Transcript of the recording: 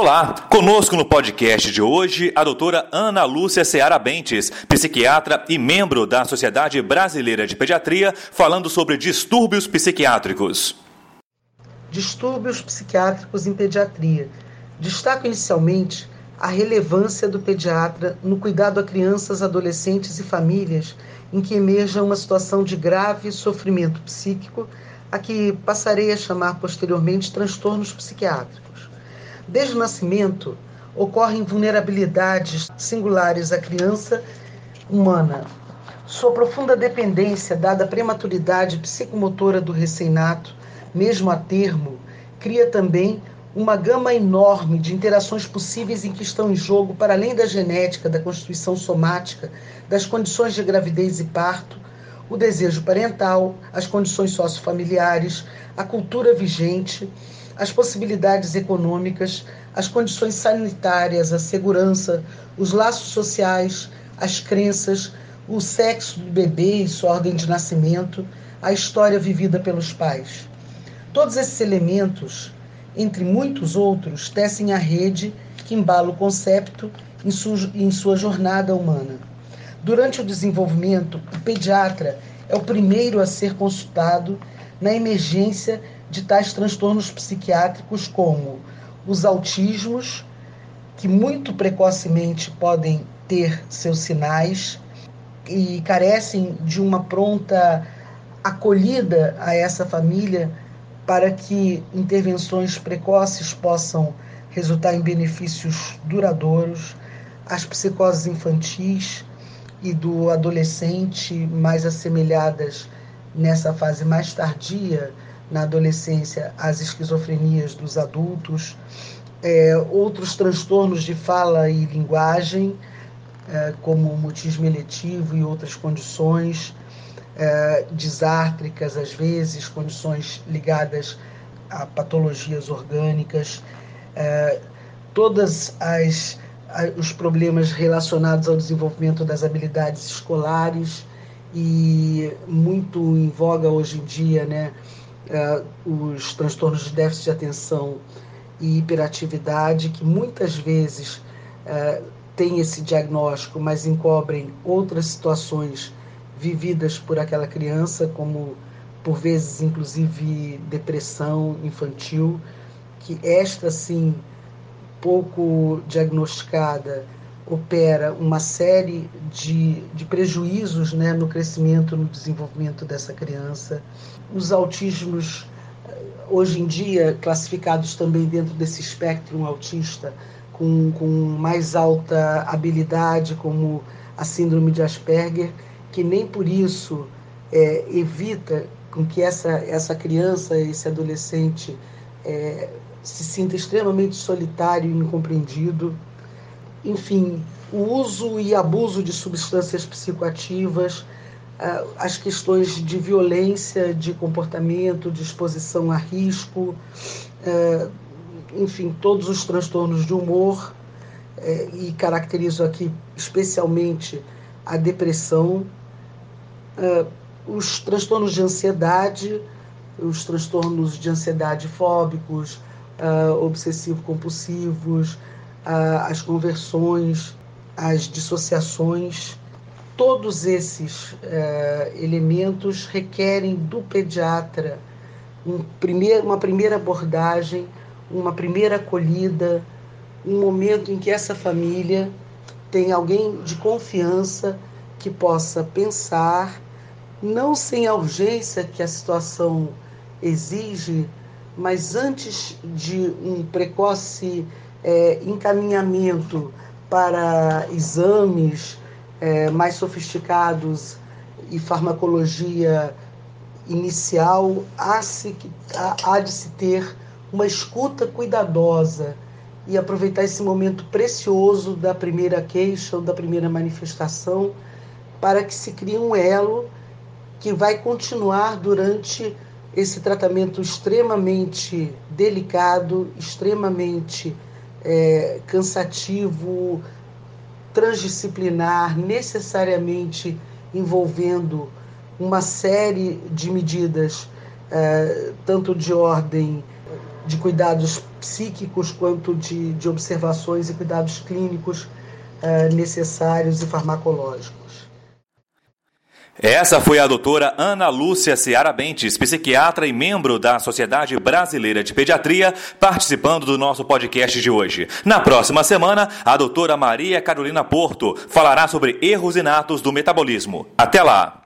Olá, conosco no podcast de hoje a doutora Ana Lúcia Seara Bentes, psiquiatra e membro da Sociedade Brasileira de Pediatria, falando sobre distúrbios psiquiátricos. Distúrbios psiquiátricos em pediatria. Destaco inicialmente a relevância do pediatra no cuidado a crianças, adolescentes e famílias em que emerja uma situação de grave sofrimento psíquico, a que passarei a chamar posteriormente transtornos psiquiátricos. Desde o nascimento, ocorrem vulnerabilidades singulares à criança humana. Sua profunda dependência, dada a prematuridade psicomotora do recém-nato, mesmo a termo, cria também uma gama enorme de interações possíveis em que estão em jogo, para além da genética, da constituição somática, das condições de gravidez e parto, o desejo parental, as condições sociofamiliares, a cultura vigente, as possibilidades econômicas, as condições sanitárias, a segurança, os laços sociais, as crenças, o sexo do bebê e sua ordem de nascimento, a história vivida pelos pais. Todos esses elementos, entre muitos outros, tecem a rede que embala o concepto em, em sua jornada humana. Durante o desenvolvimento, o pediatra é o primeiro a ser consultado na emergência de tais transtornos psiquiátricos como os autismos, que muito precocemente podem ter seus sinais e carecem de uma pronta acolhida a essa família para que intervenções precoces possam resultar em benefícios duradouros, as psicoses infantis e do adolescente mais assemelhadas nessa fase mais tardia na adolescência as esquizofrenias dos adultos, é, outros transtornos de fala e linguagem, é, como o mutismo eletivo e outras condições é, disártricas, às vezes, condições ligadas a patologias orgânicas, é, todas as os problemas relacionados ao desenvolvimento das habilidades escolares e muito em voga hoje em dia, né, uh, os transtornos de déficit de atenção e hiperatividade, que muitas vezes uh, têm esse diagnóstico, mas encobrem outras situações vividas por aquela criança, como por vezes inclusive depressão infantil, que esta sim pouco diagnosticada opera uma série de, de prejuízos né, no crescimento, no desenvolvimento dessa criança. Os autismos, eh, hoje em dia, classificados também dentro desse espectro autista, com, com mais alta habilidade, como a síndrome de Asperger, que nem por isso é, evita com que essa, essa criança, esse adolescente, é, se sinta extremamente solitário e incompreendido. Enfim, o uso e abuso de substâncias psicoativas, ah, as questões de violência, de comportamento, de exposição a risco, ah, enfim, todos os transtornos de humor, eh, e caracterizo aqui especialmente a depressão, ah, os transtornos de ansiedade, os transtornos de ansiedade fóbicos, obsessivo-compulsivos, as conversões, as dissociações, todos esses uh, elementos requerem do pediatra um primeir, uma primeira abordagem, uma primeira acolhida, um momento em que essa família tem alguém de confiança que possa pensar, não sem a urgência que a situação exige, mas antes de um precoce é, encaminhamento para exames é, mais sofisticados e farmacologia inicial, há, se, há, há de se ter uma escuta cuidadosa e aproveitar esse momento precioso da primeira queixa ou da primeira manifestação para que se crie um elo que vai continuar durante esse tratamento extremamente delicado, extremamente é, cansativo, transdisciplinar, necessariamente envolvendo uma série de medidas, é, tanto de ordem de cuidados psíquicos quanto de, de observações e cuidados clínicos uh, necessários e farmacológicos. Essa foi a doutora Ana Lúcia Seara Bentes, psiquiatra e membro da Sociedade Brasileira de Pediatria, participando do nosso podcast de hoje. Na próxima semana, a doutora Maria Carolina Porto falará sobre erros inatos do metabolismo. Até lá!